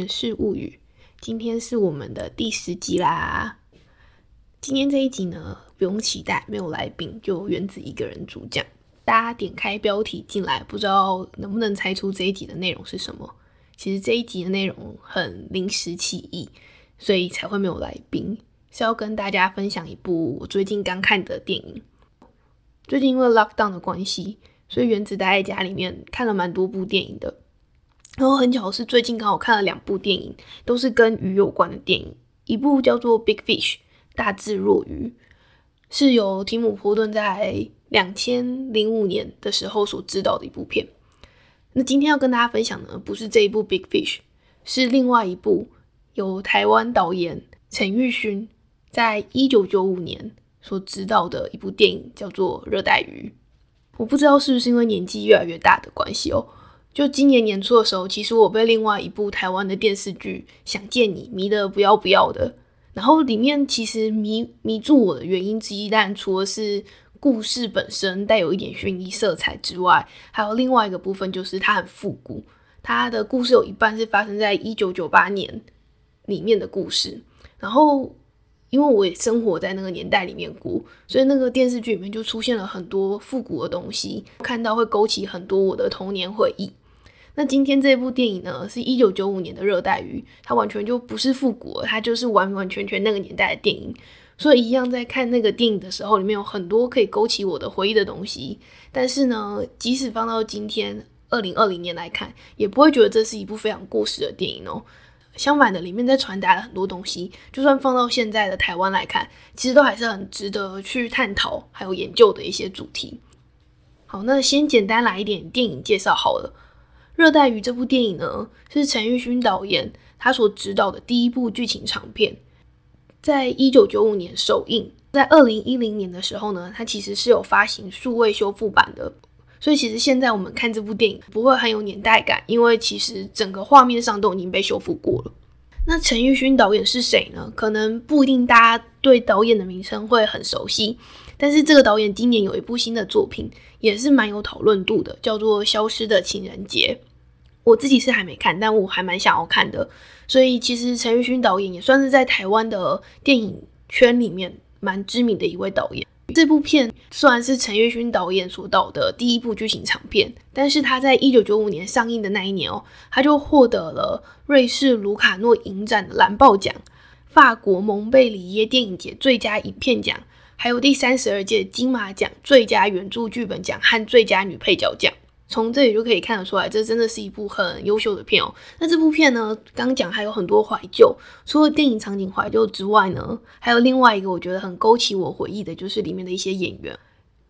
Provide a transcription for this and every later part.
好，欢迎打开《源氏物语》，今天是我们的第十集啦。今天这一集呢，不用期待，没有来宾，就原子一个人主讲。大家点开标题进来，不知道能不能猜出这一集的内容是什么？其实这一集的内容很临时起意，所以才会没有来宾，是要跟大家分享一部我最近刚看的电影。最近因为 lockdown 的关系，所以原子待在家里面看了蛮多部电影的。然后很巧的是，最近刚好看了两部电影，都是跟鱼有关的电影。一部叫做《Big Fish》大智若愚，是由提姆·波顿在两千零五年的时候所指导的一部片。那今天要跟大家分享的不是这一部《Big Fish》，是另外一部由台湾导演陈玉勋在一九九五年所指导的一部电影，叫做《热带鱼》。我不知道是不是因为年纪越来越大的关系哦。就今年年初的时候，其实我被另外一部台湾的电视剧《想见你》迷得不要不要的。然后里面其实迷迷住我的原因之一，但除了是故事本身带有一点悬疑色彩之外，还有另外一个部分就是它很复古。它的故事有一半是发生在一九九八年里面的故事。然后因为我也生活在那个年代里面过，所以那个电视剧里面就出现了很多复古的东西，看到会勾起很多我的童年回忆。那今天这部电影呢，是一九九五年的《热带鱼》，它完全就不是复古，它就是完完全全那个年代的电影。所以一样在看那个电影的时候，里面有很多可以勾起我的回忆的东西。但是呢，即使放到今天二零二零年来看，也不会觉得这是一部非常过时的电影哦。相反的，里面在传达了很多东西，就算放到现在的台湾来看，其实都还是很值得去探讨还有研究的一些主题。好，那先简单来一点电影介绍好了。《热带鱼》这部电影呢，是陈玉勋导演他所执导的第一部剧情长片，在一九九五年首映，在二零一零年的时候呢，它其实是有发行数位修复版的，所以其实现在我们看这部电影不会很有年代感，因为其实整个画面上都已经被修复过了。那陈玉勋导演是谁呢？可能不一定大家对导演的名称会很熟悉，但是这个导演今年有一部新的作品，也是蛮有讨论度的，叫做《消失的情人节》。我自己是还没看，但我还蛮想要看的。所以其实陈玉勋导演也算是在台湾的电影圈里面蛮知名的一位导演。这部片虽然是陈玉勋导演所导的第一部剧情长片，但是他在一九九五年上映的那一年哦，他就获得了瑞士卢卡诺影展的蓝豹奖、法国蒙贝里耶电影节最佳影片奖，还有第三十二届金马奖最佳原著剧本奖和最佳女配角奖。从这里就可以看得出来，这真的是一部很优秀的片哦。那这部片呢，刚讲还有很多怀旧，除了电影场景怀旧之外呢，还有另外一个我觉得很勾起我回忆的，就是里面的一些演员。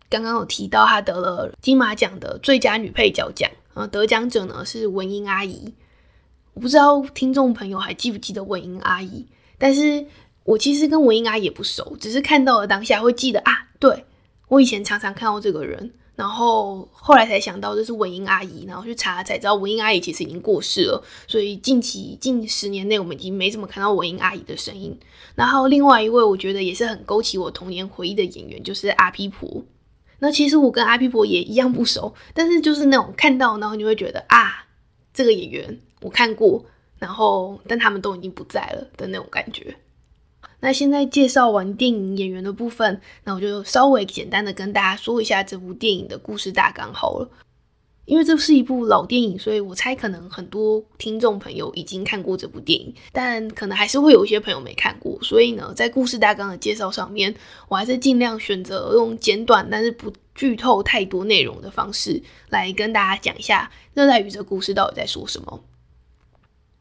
刚刚有提到他得了金马奖的最佳女配角奖，呃，得奖者呢是文英阿姨。我不知道听众朋友还记不记得文英阿姨，但是我其实跟文英阿姨也不熟，只是看到了当下会记得啊，对我以前常常看到这个人。然后后来才想到这是文英阿姨，然后去查才知道文英阿姨其实已经过世了。所以近期近十年内我们已经没怎么看到文英阿姨的身影。然后另外一位我觉得也是很勾起我童年回忆的演员就是阿皮婆。那其实我跟阿皮婆也一样不熟，但是就是那种看到然后你会觉得啊，这个演员我看过，然后但他们都已经不在了的那种感觉。那现在介绍完电影演员的部分，那我就稍微简单的跟大家说一下这部电影的故事大纲好了。因为这是一部老电影，所以我猜可能很多听众朋友已经看过这部电影，但可能还是会有一些朋友没看过。所以呢，在故事大纲的介绍上面，我还是尽量选择用简短但是不剧透太多内容的方式来跟大家讲一下《热带鱼》这故事到底在说什么。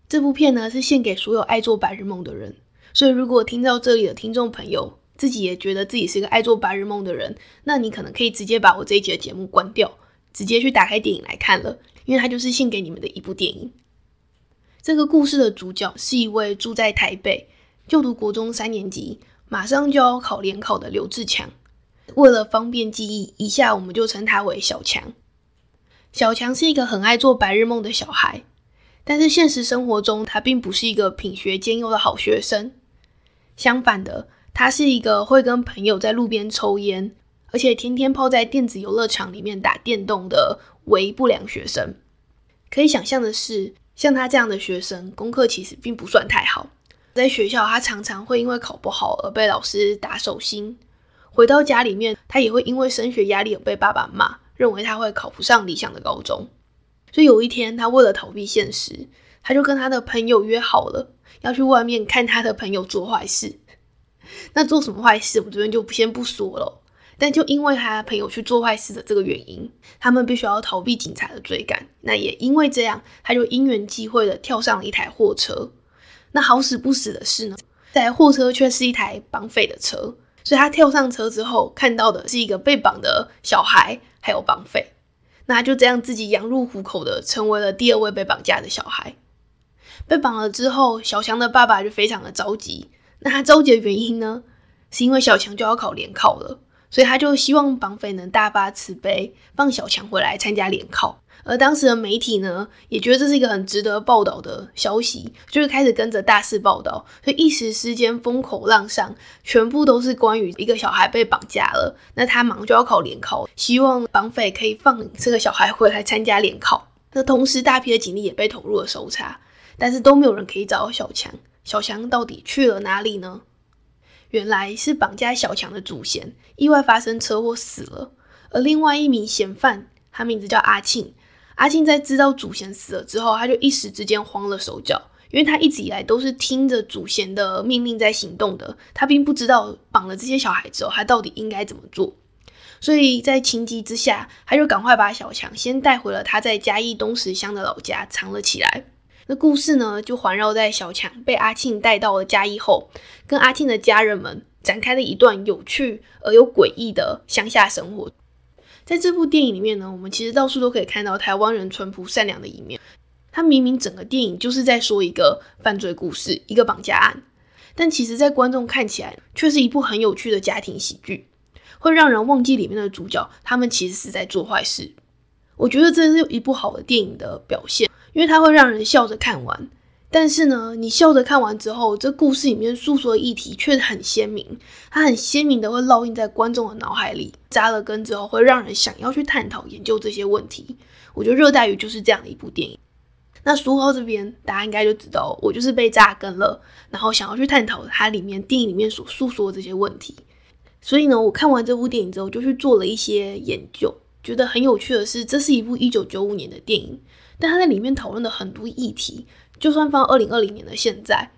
这部片呢，是献给所有爱做白日梦的人。所以，如果听到这里的听众朋友自己也觉得自己是一个爱做白日梦的人，那你可能可以直接把我这一集的节目关掉，直接去打开电影来看了，因为它就是献给你们的一部电影。这个故事的主角是一位住在台北、就读国中三年级、马上就要考联考的刘志强。为了方便记忆，以下我们就称他为小强。小强是一个很爱做白日梦的小孩，但是现实生活中，他并不是一个品学兼优的好学生。相反的，他是一个会跟朋友在路边抽烟，而且天天泡在电子游乐场里面打电动的唯不良学生。可以想象的是，像他这样的学生，功课其实并不算太好。在学校，他常常会因为考不好而被老师打手心；回到家里面，他也会因为升学压力而被爸爸骂，认为他会考不上理想的高中。所以有一天，他为了逃避现实，他就跟他的朋友约好了，要去外面看他的朋友做坏事。那做什么坏事，我这边就先不说了。但就因为他朋友去做坏事的这个原因，他们必须要逃避警察的追赶。那也因为这样，他就因缘际会的跳上了一台货车。那好死不死的是呢，这台货车却是一台绑匪的车，所以他跳上车之后，看到的是一个被绑的小孩，还有绑匪。那他就这样自己羊入虎口的成为了第二位被绑架的小孩。被绑了之后，小强的爸爸就非常的着急。那他着急的原因呢，是因为小强就要考联考了，所以他就希望绑匪能大发慈悲，放小强回来参加联考。而当时的媒体呢，也觉得这是一个很值得报道的消息，就是开始跟着大肆报道，所以一时之间风口浪上，全部都是关于一个小孩被绑架了。那他马上就要考联考，希望绑匪可以放这个小孩回来参加联考。那同时，大批的警力也被投入了搜查，但是都没有人可以找到小强。小强到底去了哪里呢？原来是绑架小强的祖先意外发生车祸死了，而另外一名嫌犯，他名字叫阿庆。阿庆在知道祖先死了之后，他就一时之间慌了手脚，因为他一直以来都是听着祖先的命令在行动的，他并不知道绑了这些小孩之后，他到底应该怎么做。所以在情急之下，他就赶快把小强先带回了他在嘉义东石乡的老家，藏了起来。那故事呢，就环绕在小强被阿庆带到了嘉义后，跟阿庆的家人们展开了一段有趣而又诡异的乡下生活。在这部电影里面呢，我们其实到处都可以看到台湾人淳朴善良的一面。他明明整个电影就是在说一个犯罪故事，一个绑架案，但其实，在观众看起来，却是一部很有趣的家庭喜剧，会让人忘记里面的主角，他们其实是在做坏事。我觉得这是一部好的电影的表现，因为它会让人笑着看完。但是呢，你笑着看完之后，这故事里面诉说的议题却很鲜明，它很鲜明的会烙印在观众的脑海里，扎了根之后会让人想要去探讨研究这些问题。我觉得《热带鱼》就是这样的一部电影。那书后这边大家应该就知道，我就是被扎根了，然后想要去探讨它里面电影里面所诉说的这些问题。所以呢，我看完这部电影之后，就去做了一些研究，觉得很有趣的是，这是一部一九九五年的电影，但它在里面讨论的很多议题。就算放二零二零年的现在，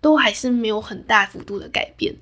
都还是没有很大幅度的改变，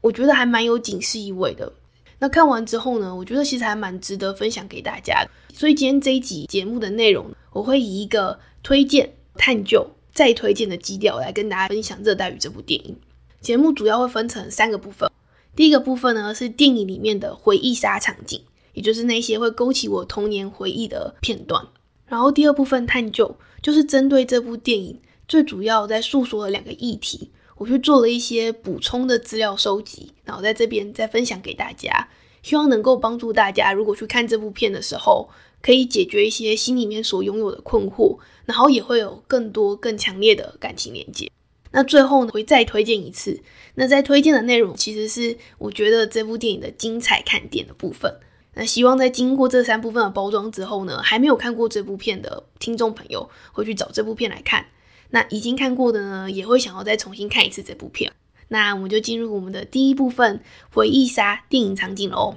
我觉得还蛮有警示意味的。那看完之后呢，我觉得其实还蛮值得分享给大家。所以今天这一集节目的内容，我会以一个推荐、探究、再推荐的基调来跟大家分享《热带鱼》这部电影。节目主要会分成三个部分，第一个部分呢是电影里面的回忆杀场景，也就是那些会勾起我童年回忆的片段。然后第二部分探究。就是针对这部电影最主要在诉说的两个议题，我去做了一些补充的资料收集，然后在这边再分享给大家，希望能够帮助大家，如果去看这部片的时候，可以解决一些心里面所拥有的困惑，然后也会有更多更强烈的感情连接。那最后呢，会再推荐一次。那在推荐的内容其实是我觉得这部电影的精彩看点的部分。那希望在经过这三部分的包装之后呢，还没有看过这部片的听众朋友会去找这部片来看。那已经看过的呢，也会想要再重新看一次这部片。那我们就进入我们的第一部分回忆杀电影场景喽。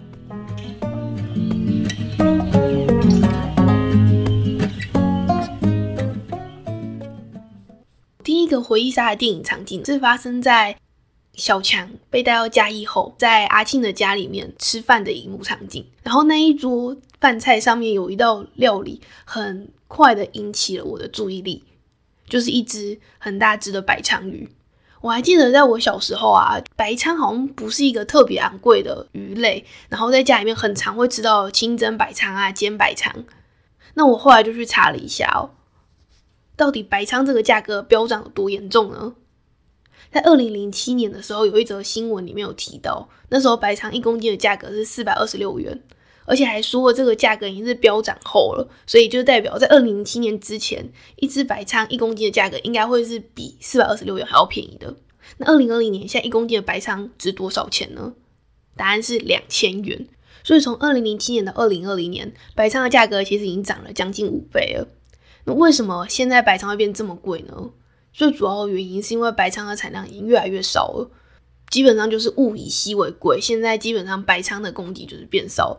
第一个回忆杀的电影场景是发生在。小强被带到嘉义后，在阿庆的家里面吃饭的一幕场景，然后那一桌饭菜上面有一道料理，很快的引起了我的注意力，就是一只很大只的白鲳鱼。我还记得在我小时候啊，白鲳好像不是一个特别昂贵的鱼类，然后在家里面很常会吃到清蒸白鲳啊、煎白鲳。那我后来就去查了一下哦，到底白鲳这个价格飙涨有多严重呢？在二零零七年的时候，有一则新闻里面有提到，那时候白肠一公斤的价格是四百二十六元，而且还说这个价格已经是飙涨后了，所以就代表在二零零七年之前，一只白肠一公斤的价格应该会是比四百二十六元还要便宜的。那二零二零年现在一公斤的白肠值多少钱呢？答案是两千元。所以从二零零七年到二零二零年，白肠的价格其实已经涨了将近五倍了。那为什么现在白仓会变这么贵呢？最主要的原因是因为白仓的产量已经越来越少了，基本上就是物以稀为贵。现在基本上白仓的供给就是变少。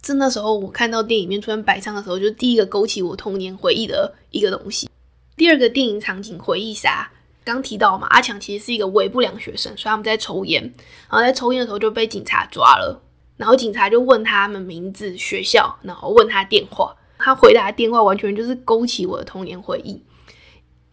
在那时候我看到电影里面出现白仓的时候，就是第一个勾起我童年回忆的一个东西。第二个电影场景回忆杀，刚提到嘛，阿强其实是一个伪不良学生，所以他们在抽烟，然后在抽烟的时候就被警察抓了。然后警察就问他们名字、学校，然后问他电话。他回答电话完全就是勾起我的童年回忆。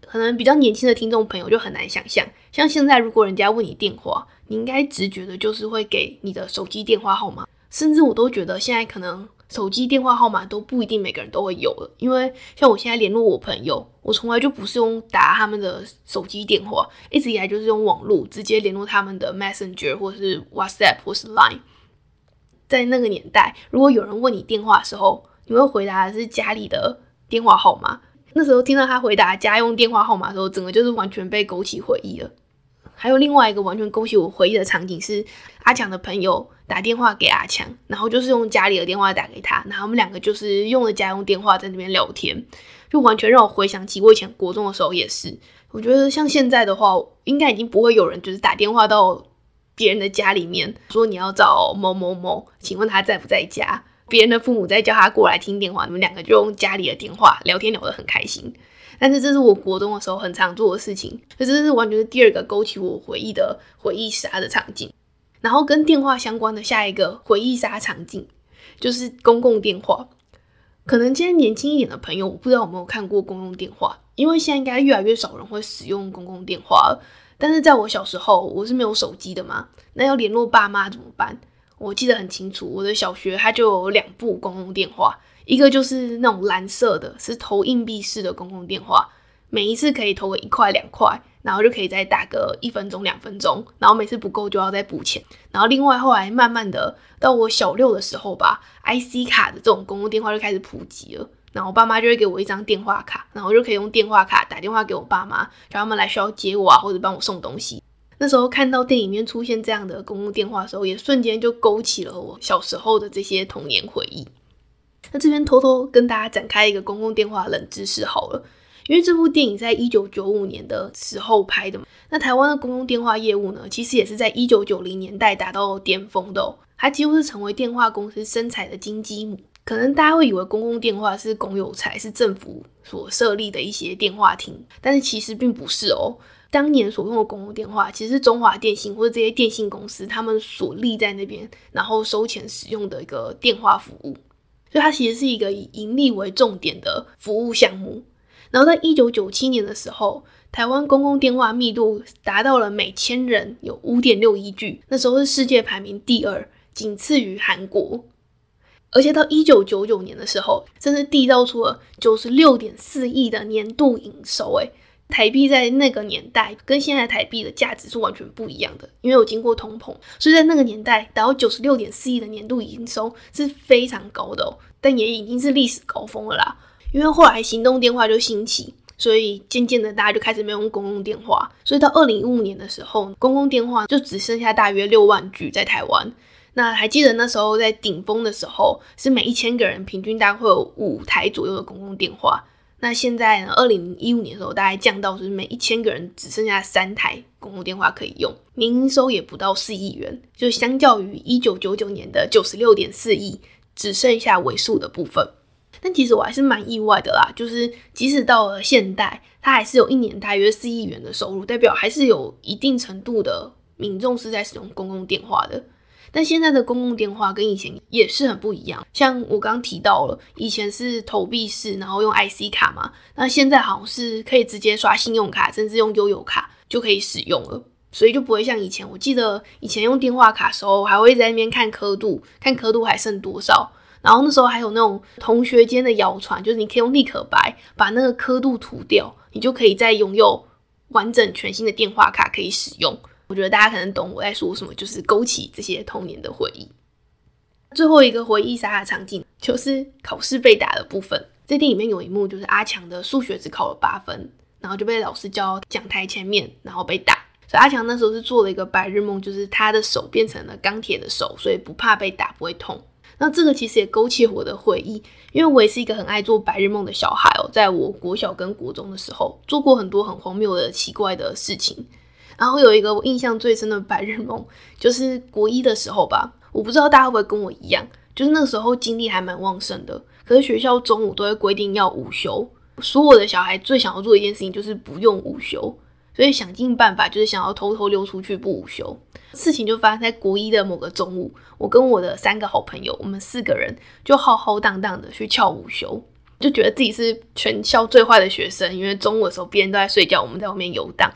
可能比较年轻的听众朋友就很难想象，像现在如果人家问你电话，你应该直觉的就是会给你的手机电话号码。甚至我都觉得现在可能手机电话号码都不一定每个人都会有了，因为像我现在联络我朋友，我从来就不是用打他们的手机电话，一直以来就是用网络直接联络他们的 Messenger 或是 WhatsApp 或是 Line。在那个年代，如果有人问你电话的时候，你会回答的是家里的电话号码。那时候听到他回答家用电话号码的时候，整个就是完全被勾起回忆了。还有另外一个完全勾起我回忆的场景是阿强的朋友打电话给阿强，然后就是用家里的电话打给他，然后我们两个就是用了家用电话在那边聊天，就完全让我回想起我以前国中的时候也是。我觉得像现在的话，应该已经不会有人就是打电话到。别人的家里面说你要找某某某，请问他在不在家？别人的父母在叫他过来听电话，你们两个就用家里的电话聊天，聊得很开心。但是这是我国中的时候很常做的事情，这这是完全是第二个勾起我回忆的回忆杀的场景。然后跟电话相关的下一个回忆杀场景就是公共电话。可能今天年轻一点的朋友，我不知道有没有看过公共电话，因为现在应该越来越少人会使用公共电话了。但是在我小时候，我是没有手机的嘛，那要联络爸妈怎么办？我记得很清楚，我的小学它就有两部公共电话，一个就是那种蓝色的，是投硬币式的公共电话，每一次可以投个一块两块，然后就可以再打个一分钟两分钟，然后每次不够就要再补钱。然后另外后来慢慢的到我小六的时候吧，IC 卡的这种公共电话就开始普及了。然后我爸妈就会给我一张电话卡，然后我就可以用电话卡打电话给我爸妈，叫他们来学校接我啊，或者帮我送东西。那时候看到电影里面出现这样的公共电话的时候，也瞬间就勾起了我小时候的这些童年回忆。那这边偷偷跟大家展开一个公共电话冷知识好了，因为这部电影在一九九五年的时候拍的嘛。那台湾的公共电话业务呢，其实也是在一九九零年代达到巅峰的哦，它几乎是成为电话公司生产的金鸡母。可能大家会以为公共电话是公有财，是政府所设立的一些电话亭，但是其实并不是哦。当年所用的公共电话，其实是中华电信或者这些电信公司他们所立在那边，然后收钱使用的一个电话服务，所以它其实是一个以盈利为重点的服务项目。然后在一九九七年的时候，台湾公共电话密度达到了每千人有五点六一 G，那时候是世界排名第二，仅次于韩国。而且到一九九九年的时候，真是缔造出了九十六点四亿的年度营收。诶，台币在那个年代跟现在台币的价值是完全不一样的，因为有经过通膨，所以在那个年代达到九十六点四亿的年度营收是非常高的哦。但也已经是历史高峰了啦。因为后来行动电话就兴起，所以渐渐的大家就开始没有用公共电话。所以到二零一五年的时候，公共电话就只剩下大约六万句在台湾。那还记得那时候在顶峰的时候，是每一千个人平均大概会有五台左右的公共电话。那现在呢，二零一五年的时候，大概降到就是每一千个人只剩下三台公共电话可以用，年营收也不到四亿元，就相较于一九九九年的九十六点四亿，只剩下尾数的部分。但其实我还是蛮意外的啦，就是即使到了现代，它还是有一年大约四亿元的收入，代表还是有一定程度的民众是在使用公共电话的。但现在的公共电话跟以前也是很不一样，像我刚提到了，以前是投币式，然后用 IC 卡嘛，那现在好像是可以直接刷信用卡，甚至用悠游卡就可以使用了，所以就不会像以前。我记得以前用电话卡时候，还会在那边看刻度，看刻度还剩多少，然后那时候还有那种同学间的谣传，就是你可以用立可白把那个刻度涂掉，你就可以再拥有完整全新的电话卡可以使用。我觉得大家可能懂我在说什么，就是勾起这些童年的回忆。最后一个回忆杀的场景就是考试被打的部分。在电影里面有一幕，就是阿强的数学只考了八分，然后就被老师叫到讲台前面，然后被打。所以阿强那时候是做了一个白日梦，就是他的手变成了钢铁的手，所以不怕被打，不会痛。那这个其实也勾起我的回忆，因为我也是一个很爱做白日梦的小孩哦。在我国小跟国中的时候，做过很多很荒谬的奇怪的事情。然后有一个我印象最深的白日梦，就是国一的时候吧。我不知道大家会不会跟我一样，就是那个时候精力还蛮旺盛的。可是学校中午都会规定要午休，所有的小孩最想要做一件事情就是不用午休，所以想尽办法就是想要偷偷溜出去不午休。事情就发生在国一的某个中午，我跟我的三个好朋友，我们四个人就浩浩荡荡的去翘午休，就觉得自己是全校最坏的学生，因为中午的时候别人都在睡觉，我们在外面游荡。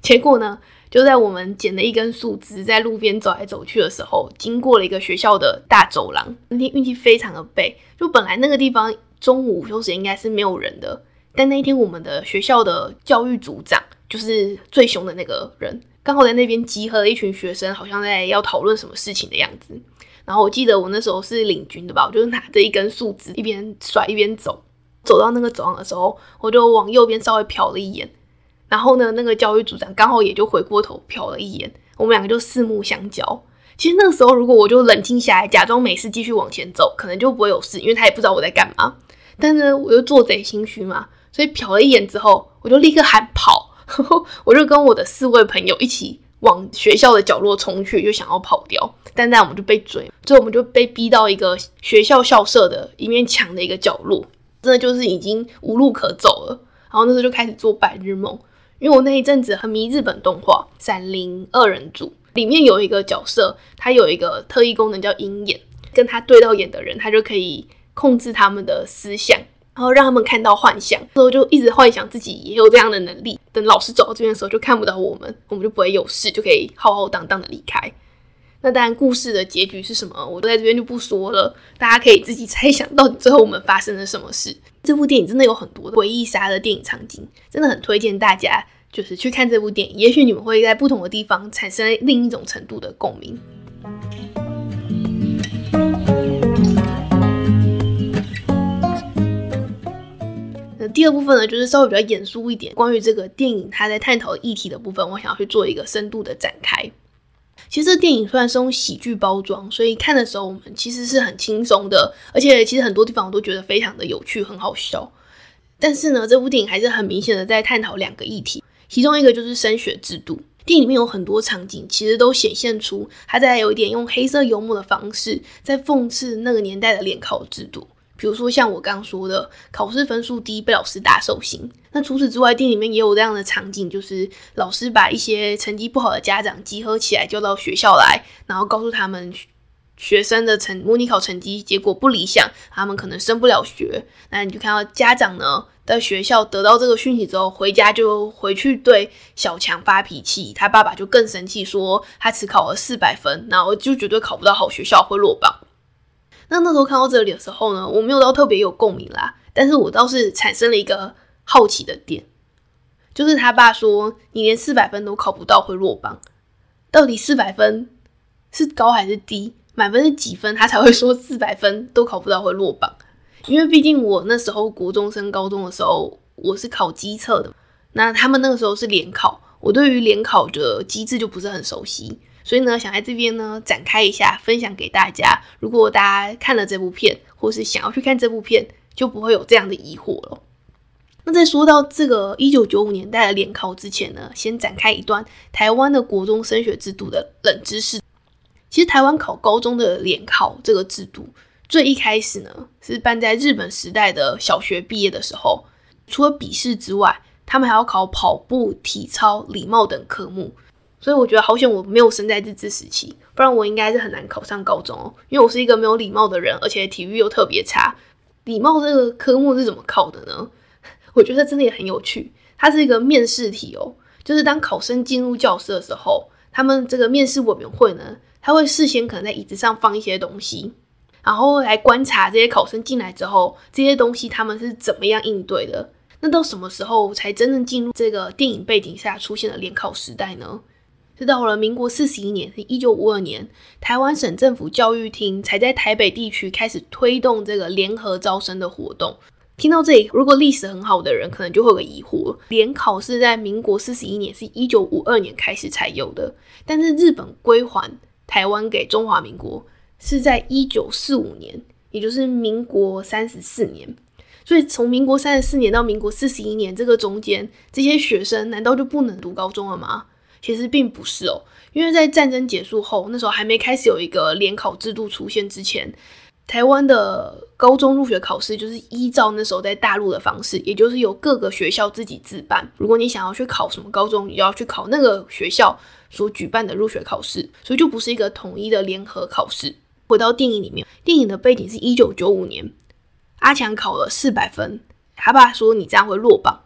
结果呢，就在我们捡了一根树枝，在路边走来走去的时候，经过了一个学校的大走廊。那天运气非常的背，就本来那个地方中午午休时应该是没有人的，但那一天我们的学校的教育组长就是最凶的那个人。刚好在那边集合了一群学生，好像在要讨论什么事情的样子。然后我记得我那时候是领军的吧，我就拿着一根树枝，一边甩一边走。走到那个走廊的时候，我就往右边稍微瞟了一眼。然后呢，那个教育组长刚好也就回过头瞟了一眼，我们两个就四目相交。其实那个时候，如果我就冷静下来，假装没事继续往前走，可能就不会有事，因为他也不知道我在干嘛。但是我又做贼心虚嘛，所以瞟了一眼之后，我就立刻喊跑。我就跟我的四位朋友一起往学校的角落冲去，就想要跑掉，但那我们就被追，最后我们就被逼到一个学校校舍的一面墙的一个角落，真的就是已经无路可走了。然后那时候就开始做白日梦，因为我那一阵子很迷日本动画《闪灵二人组》，里面有一个角色，他有一个特异功能叫鹰眼，跟他对到眼的人，他就可以控制他们的思想。然后让他们看到幻象，之后就一直幻想自己也有这样的能力。等老师走到这边的时候，就看不到我们，我们就不会有事，就可以浩浩荡荡的离开。那当然，故事的结局是什么，我都在这边就不说了，大家可以自己猜想到底最后我们发生了什么事。这部电影真的有很多的回忆杀的电影场景，真的很推荐大家就是去看这部电影，也许你们会在不同的地方产生另一种程度的共鸣。那第二部分呢，就是稍微比较严肃一点，关于这个电影它在探讨议题的部分，我想要去做一个深度的展开。其实这电影虽然是用喜剧包装，所以看的时候我们其实是很轻松的，而且其实很多地方我都觉得非常的有趣，很好笑。但是呢，这部电影还是很明显的在探讨两个议题，其中一个就是升学制度。电影里面有很多场景，其实都显现出他在有一点用黑色幽默的方式，在讽刺那个年代的联考制度。比如说像我刚刚说的，考试分数低被老师打手心。那除此之外，电影里面也有这样的场景，就是老师把一些成绩不好的家长集合起来，叫到学校来，然后告诉他们学生的成模拟考成绩结果不理想，他们可能升不了学。那你就看到家长呢，在学校得到这个讯息之后，回家就回去对小强发脾气，他爸爸就更生气，说他只考了四百分，然后就绝对考不到好学校，会落榜。那那时候看到这里的时候呢，我没有到特别有共鸣啦，但是我倒是产生了一个好奇的点，就是他爸说你连四百分都考不到会落榜，到底四百分是高还是低？满分是几分？他才会说四百分都考不到会落榜？因为毕竟我那时候国中升高中的时候，我是考机测的，那他们那个时候是联考，我对于联考的机制就不是很熟悉。所以呢，想在这边呢展开一下，分享给大家。如果大家看了这部片，或是想要去看这部片，就不会有这样的疑惑了。那在说到这个一九九五年代的联考之前呢，先展开一段台湾的国中升学制度的冷知识。其实台湾考高中的联考这个制度，最一开始呢是办在日本时代的小学毕业的时候，除了笔试之外，他们还要考跑步、体操、礼貌等科目。所以我觉得好险我没有生在日治时期，不然我应该是很难考上高中哦。因为我是一个没有礼貌的人，而且体育又特别差。礼貌这个科目是怎么考的呢？我觉得真的也很有趣。它是一个面试题哦，就是当考生进入教室的时候，他们这个面试委员会呢，他会事先可能在椅子上放一些东西，然后来观察这些考生进来之后，这些东西他们是怎么样应对的。那到什么时候才真正进入这个电影背景下出现的联考时代呢？是到了民国四十一年，是一九五二年，台湾省政府教育厅才在台北地区开始推动这个联合招生的活动。听到这里，如果历史很好的人，可能就会有个疑惑：联考是在民国四十一年，是一九五二年开始才有的，但是日本归还台湾给中华民国，是在一九四五年，也就是民国三十四年。所以从民国三十四年到民国四十一年这个中间，这些学生难道就不能读高中了吗？其实并不是哦，因为在战争结束后，那时候还没开始有一个联考制度出现之前，台湾的高中入学考试就是依照那时候在大陆的方式，也就是由各个学校自己自办。如果你想要去考什么高中，你就要去考那个学校所举办的入学考试，所以就不是一个统一的联合考试。回到电影里面，电影的背景是一九九五年。阿强考了四百分，他爸说你这样会落榜。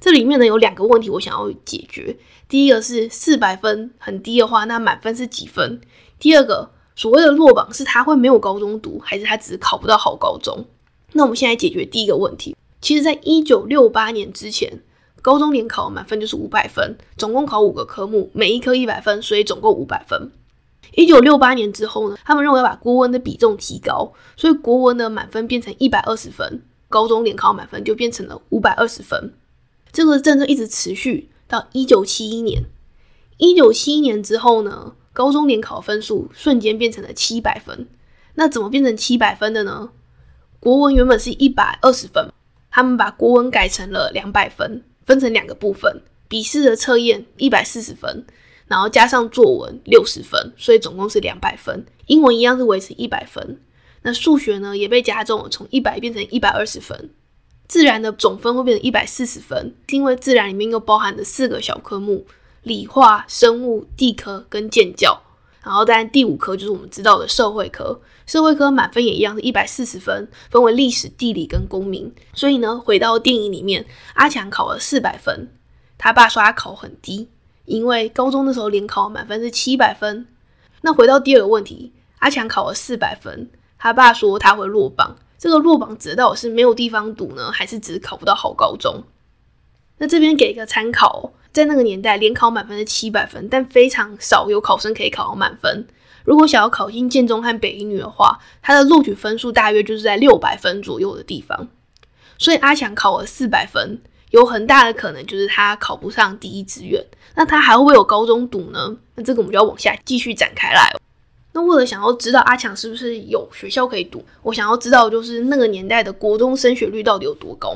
这里面呢有两个问题我想要解决。第一个是四百分很低的话，那满分是几分？第二个所谓的落榜是他会没有高中读，还是他只是考不到好高中？那我们现在解决第一个问题。其实，在一九六八年之前，高中联考满分就是五百分，总共考五个科目，每一科一百分，所以总共五百分。一九六八年之后呢，他们认为要把国文的比重提高，所以国文的满分变成一百二十分，高中联考满分就变成了五百二十分。这个政策一直持续到一九七一年。一九七一年之后呢，高中联考分数瞬间变成了七百分。那怎么变成七百分的呢？国文原本是一百二十分，他们把国文改成了两百分，分成两个部分，笔试的测验一百四十分。然后加上作文六十分，所以总共是两百分。英文一样是维持一百分。那数学呢也被加重了，从一百变成一百二十分。自然的总分会变成一百四十分，因为自然里面又包含了四个小科目：理化、生物、地科跟建教。然后当然第五科就是我们知道的社会科，社会科满分也一样是一百四十分，分为历史、地理跟公民。所以呢，回到电影里面，阿强考了四百分，他爸说他考很低。因为高中的时候联考满分是七百分，那回到第二个问题，阿强考了四百分，他爸说他会落榜。这个落榜指到底是没有地方读呢，还是只是考不到好高中？那这边给一个参考，在那个年代联考满分是七百分，但非常少有考生可以考到满分。如果想要考进建中和北一女的话，她的录取分数大约就是在六百分左右的地方。所以阿强考了四百分。有很大的可能就是他考不上第一志愿，那他还会不会有高中读呢？那这个我们就要往下继续展开来。那为了想要知道阿强是不是有学校可以读，我想要知道就是那个年代的国中升学率到底有多高。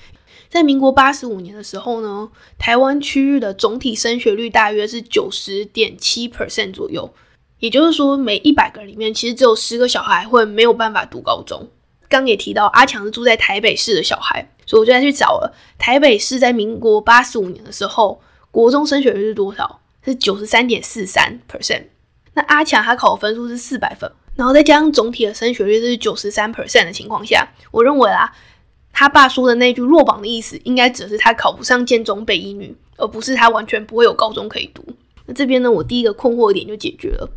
在民国八十五年的时候呢，台湾区域的总体升学率大约是九十点七 percent 左右，也就是说每一百个里面其实只有十个小孩会没有办法读高中。刚也提到阿强是住在台北市的小孩。所以我就再去找了台北市在民国八十五年的时候，国中升学率是多少？是九十三点四三 percent。那阿强他考的分数是四百分，然后再加上总体的升学率是九十三 percent 的情况下，我认为啊，他爸说的那句落榜的意思，应该只是他考不上建中北一女，而不是他完全不会有高中可以读。那这边呢，我第一个困惑点就解决了。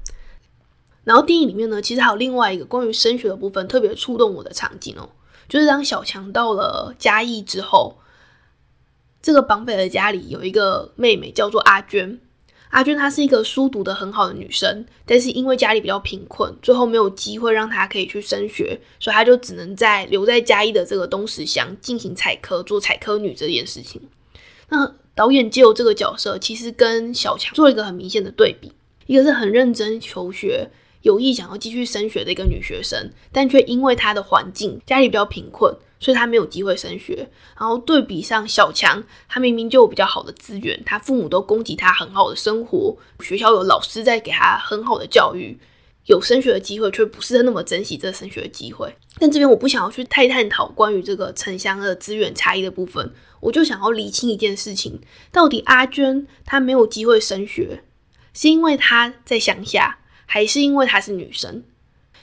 然后电影里面呢，其实还有另外一个关于升学的部分，特别触动我的场景哦。就是当小强到了嘉义之后，这个绑匪的家里有一个妹妹叫做阿娟。阿娟她是一个书读的很好的女生，但是因为家里比较贫困，最后没有机会让她可以去升学，所以她就只能在留在嘉义的这个东石乡进行采科，做采科女这件事情。那导演借由这个角色，其实跟小强做一个很明显的对比，一个是很认真求学。有意想要继续升学的一个女学生，但却因为她的环境家里比较贫困，所以她没有机会升学。然后对比上小强，他明明就有比较好的资源，他父母都供给他很好的生活，学校有老师在给他很好的教育，有升学的机会，却不是那么珍惜这升学的机会。但这边我不想要去太探讨关于这个城乡的资源差异的部分，我就想要理清一件事情：到底阿娟她没有机会升学，是因为她在乡下？还是因为她是女生，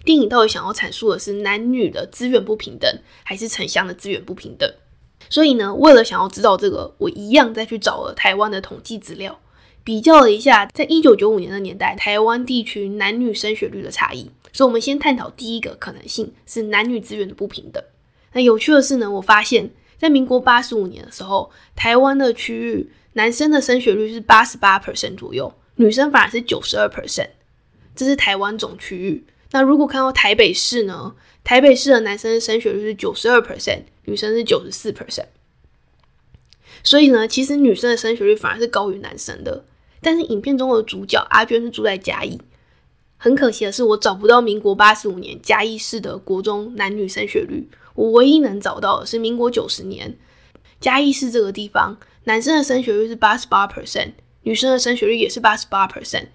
电影到底想要阐述的是男女的资源不平等，还是城乡的资源不平等？所以呢，为了想要知道这个，我一样再去找了台湾的统计资料，比较了一下，在一九九五年的年代，台湾地区男女升学率的差异。所以，我们先探讨第一个可能性是男女资源的不平等。那有趣的是呢，我发现，在民国八十五年的时候，台湾的区域男生的升学率是八十八 percent 左右，女生反而是九十二 percent。这是台湾总区域。那如果看到台北市呢？台北市的男生升学率是九十二 percent，女生是九十四 percent。所以呢，其实女生的升学率反而是高于男生的。但是影片中的主角阿娟是住在嘉义，很可惜的是，我找不到民国八十五年嘉义市的国中男女升学率。我唯一能找到的是民国九十年嘉义市这个地方，男生的升学率是八十八 percent，女生的升学率也是八十八 percent。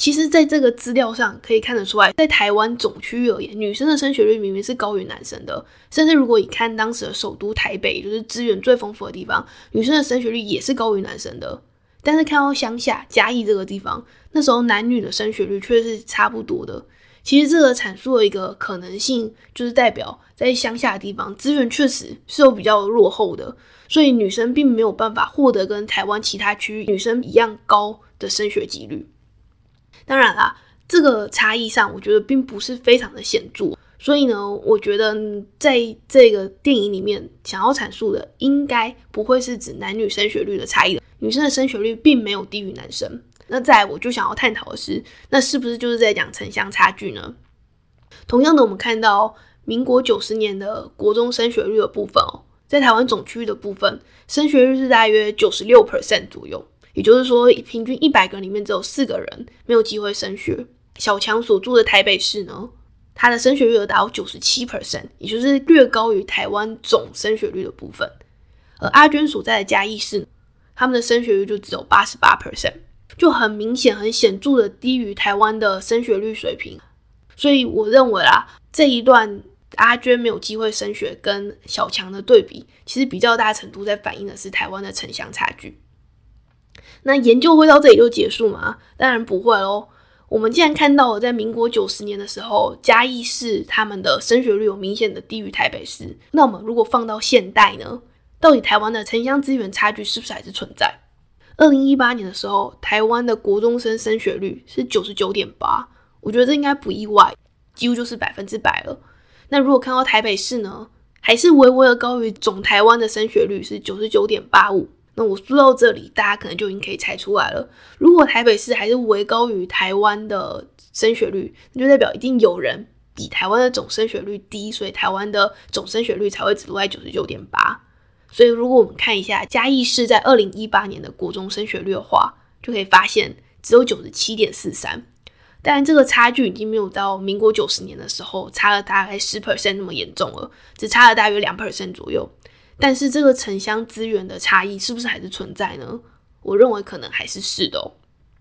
其实，在这个资料上可以看得出来，在台湾总区域而言，女生的升学率明明是高于男生的。甚至如果你看当时的首都台北，就是资源最丰富的地方，女生的升学率也是高于男生的。但是看到乡下嘉义这个地方，那时候男女的升学率却是差不多的。其实这个阐述了一个可能性，就是代表在乡下的地方资源确实是有比较落后的，所以女生并没有办法获得跟台湾其他区域女生一样高的升学几率。当然啦，这个差异上我觉得并不是非常的显著。所以呢，我觉得在这个电影里面想要阐述的，应该不会是指男女升学率的差异女生的升学率并没有低于男生。那再我就想要探讨的是，那是不是就是在讲城乡差距呢？同样的，我们看到民国九十年的国中升学率的部分哦，在台湾总区域的部分，升学率是大约九十六 percent 左右，也就是说，平均一百个里面只有四个人没有机会升学。小强所住的台北市呢？它的升学率达到九十七 percent，也就是略高于台湾总升学率的部分。而阿娟所在的嘉义市，他们的升学率就只有八十八 percent，就很明显、很显著的低于台湾的升学率水平。所以我认为啊，这一段阿娟没有机会升学跟小强的对比，其实比较大程度在反映的是台湾的城乡差距。那研究会到这里就结束吗？当然不会喽。我们既然看到了在民国九十年的时候，嘉义市他们的升学率有明显的低于台北市，那我们如果放到现代呢？到底台湾的城乡资源差距是不是还是存在？二零一八年的时候，台湾的国中生升学率是九十九点八，我觉得这应该不意外，几乎就是百分之百了。那如果看到台北市呢，还是微微的高于总台湾的升学率是九十九点八五。那我说到这里，大家可能就已经可以猜出来了。如果台北市还是为高于台湾的升学率，那就代表一定有人比台湾的总升学率低，所以台湾的总升学率才会只落在九十九点八。所以如果我们看一下嘉义市在二零一八年的国中升学率的话，就可以发现只有九十七点四三。当然，这个差距已经没有到民国九十年的时候差了大概十 percent 那么严重了，只差了大约两 percent 左右。但是这个城乡资源的差异是不是还是存在呢？我认为可能还是是的哦。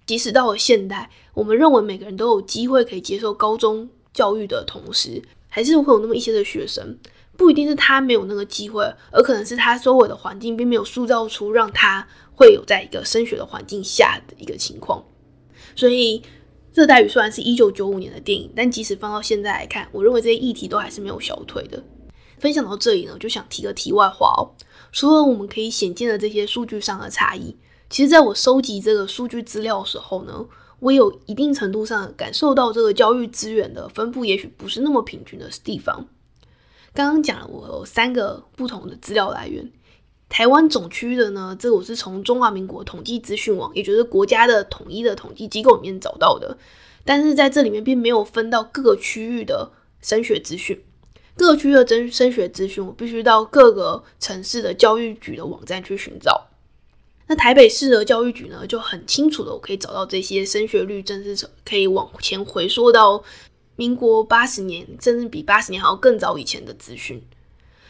即使到了现代，我们认为每个人都有机会可以接受高中教育的同时，还是会有那么一些的学生，不一定是他没有那个机会，而可能是他周围的环境并没有塑造出让他会有在一个升学的环境下的一个情况。所以，《热带雨》虽然是一九九五年的电影，但即使放到现在来看，我认为这些议题都还是没有消退的。分享到这里呢，就想提个题外话哦。除了我们可以显见的这些数据上的差异，其实在我收集这个数据资料的时候呢，我有一定程度上感受到这个教育资源的分布也许不是那么平均的地方。刚刚讲了，我有三个不同的资料来源。台湾总区的呢，这个我是从中华民国统计资讯网，也就是国家的统一的统计机构里面找到的。但是在这里面并没有分到各个区域的升学资讯。各区的升升学资讯，我必须到各个城市的教育局的网站去寻找。那台北市的教育局呢，就很清楚的，我可以找到这些升学率，正是可以往前回溯到民国八十年，甚至比八十年还要更早以前的资讯。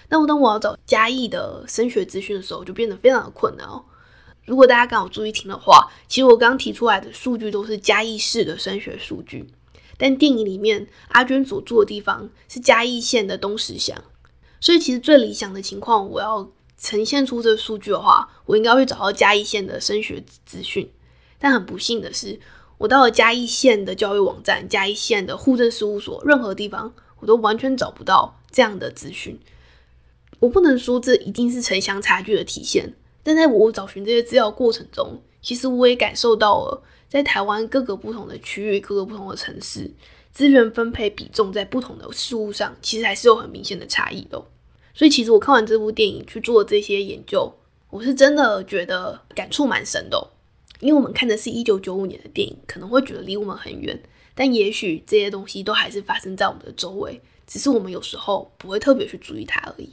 那我当我要找嘉义的升学资讯的时候，就变得非常的困难哦。如果大家刚好注意听的话，其实我刚刚提出来的数据都是嘉义市的升学数据。但电影里面阿娟所住的地方是嘉义县的东石乡，所以其实最理想的情况，我要呈现出这个数据的话，我应该会找到嘉义县的升学资讯。但很不幸的是，我到了嘉义县的教育网站、嘉义县的户政事务所，任何地方我都完全找不到这样的资讯。我不能说这一定是城乡差距的体现，但在我找寻这些资料过程中，其实我也感受到了。在台湾各个不同的区域、各个不同的城市，资源分配比重在不同的事物上，其实还是有很明显的差异的。所以，其实我看完这部电影去做这些研究，我是真的觉得感触蛮深的。因为我们看的是一九九五年的电影，可能会觉得离我们很远，但也许这些东西都还是发生在我们的周围，只是我们有时候不会特别去注意它而已。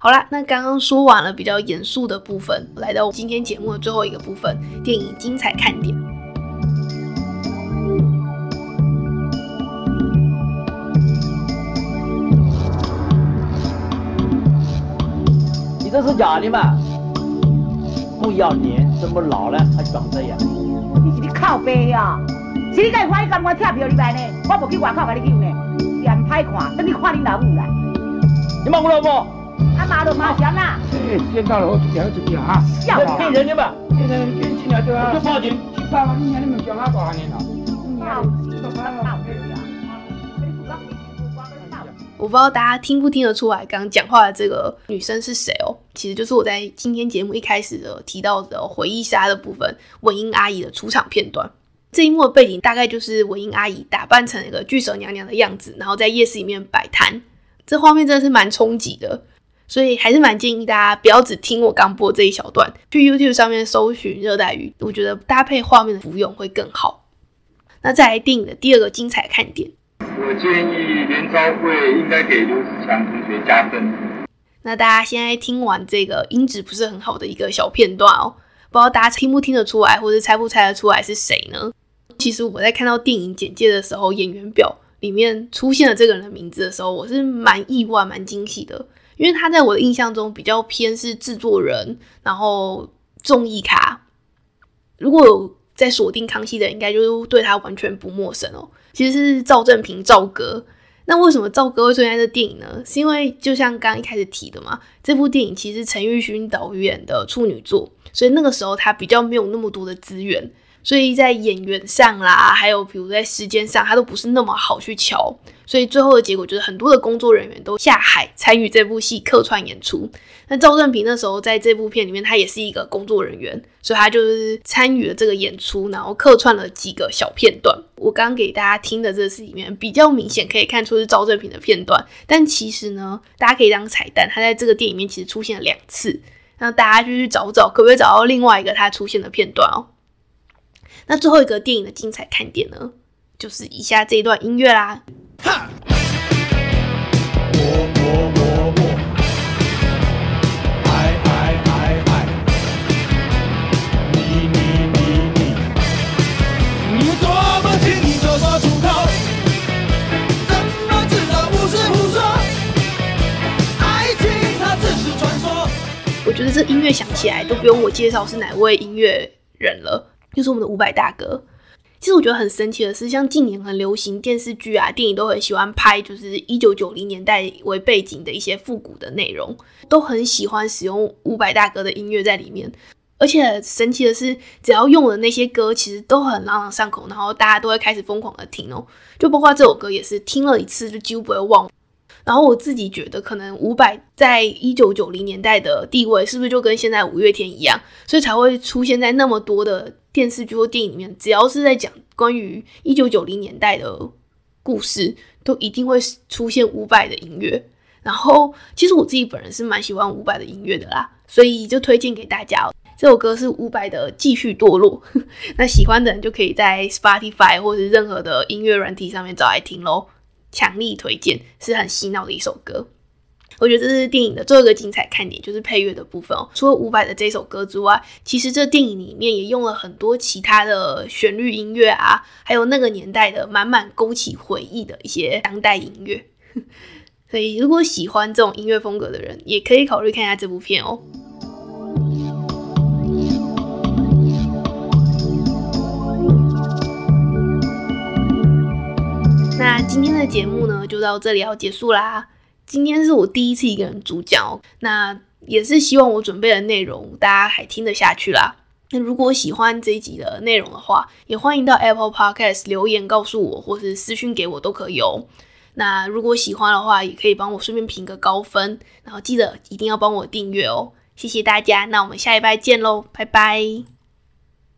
好啦，那刚刚说完了比较严肃的部分，来到今天节目的最后一个部分——电影精彩看点。你这是假的嘛？不要脸，这么老了还长这样？你是你靠背呀、啊？是你该花一干我贴票里边呢？我不去外口给你叫呢，脸歹看，等你看你老母来。你骂我老婆？啊骂就骂嫌啦。哎，见到了我就讲一句啊！骗人的吧？骗人，骗进来对吧？就报警。去报啊！你看你们讲他多少年了？靠死，都快闹死了。我不知道大家听不听得出来，刚刚讲话的这个女生是谁哦？其实就是我在今天节目一开始的提到的回忆杀的部分，文英阿姨的出场片段。这一幕的背景大概就是文英阿姨打扮成一个巨蛇娘娘的样子，然后在夜市里面摆摊。这画面真的是蛮冲击的，所以还是蛮建议大家不要只听我刚播这一小段，去 YouTube 上面搜寻热带鱼，我觉得搭配画面的服用会更好。那再来电影的第二个精彩看点。我建议联招会应该给刘子强同学加分。那大家现在听完这个音质不是很好的一个小片段哦，不知道大家听不听得出来，或者猜不猜得出来是谁呢？其实我在看到电影简介的时候，演员表里面出现了这个人的名字的时候，我是蛮意外、蛮惊喜的，因为他在我的印象中比较偏是制作人，然后综艺咖。如果有在锁定康熙的，应该就对他完全不陌生哦。其实是赵正平，赵哥。那为什么赵哥会出现在这电影呢？是因为就像刚一开始提的嘛，这部电影其实陈玉勋导演的处女作，所以那个时候他比较没有那么多的资源，所以在演员上啦，还有比如在时间上，他都不是那么好去瞧。所以最后的结果就是很多的工作人员都下海参与这部戏客串演出。那赵正平那时候在这部片里面，他也是一个工作人员，所以他就是参与了这个演出，然后客串了几个小片段。我刚给大家听的这是里面比较明显可以看出是赵正平的片段，但其实呢，大家可以当彩蛋，他在这个电影里面其实出现了两次，那大家就去找找，可不可以找到另外一个他出现的片段哦？那最后一个电影的精彩看点呢，就是以下这一段音乐啦。我我我我，你你你你，你多就说出口，怎么知道不是胡情它只是。我觉得这音乐响起来都不用我介绍是哪位音乐人了，就是我们的五百大哥。其实我觉得很神奇的是，像近年很流行电视剧啊、电影都很喜欢拍，就是一九九零年代为背景的一些复古的内容，都很喜欢使用五百大哥的音乐在里面。而且神奇的是，只要用的那些歌，其实都很朗朗上口，然后大家都会开始疯狂的听哦。就包括这首歌也是听了一次就几乎不会忘。然后我自己觉得，可能伍佰在一九九零年代的地位，是不是就跟现在五月天一样，所以才会出现在那么多的电视剧或电影里面。只要是在讲关于一九九零年代的故事，都一定会出现伍佰的音乐。然后，其实我自己本人是蛮喜欢伍佰的音乐的啦，所以就推荐给大家哦。这首歌是伍佰的《继续堕落》，那喜欢的人就可以在 Spotify 或者任何的音乐软体上面找来听喽。强力推荐，是很洗脑的一首歌。我觉得这是电影的最后一个精彩看点，就是配乐的部分哦。除了伍佰的这首歌之外，其实这电影里面也用了很多其他的旋律音乐啊，还有那个年代的满满勾起回忆的一些当代音乐。所以，如果喜欢这种音乐风格的人，也可以考虑看一下这部片哦。那今天的节目呢，就到这里要结束啦。今天是我第一次一个人主讲哦，那也是希望我准备的内容大家还听得下去啦。那如果喜欢这一集的内容的话，也欢迎到 Apple Podcast 留言告诉我，或是私讯给我都可以哦。那如果喜欢的话，也可以帮我顺便评个高分，然后记得一定要帮我订阅哦。谢谢大家，那我们下一拜见喽，拜拜。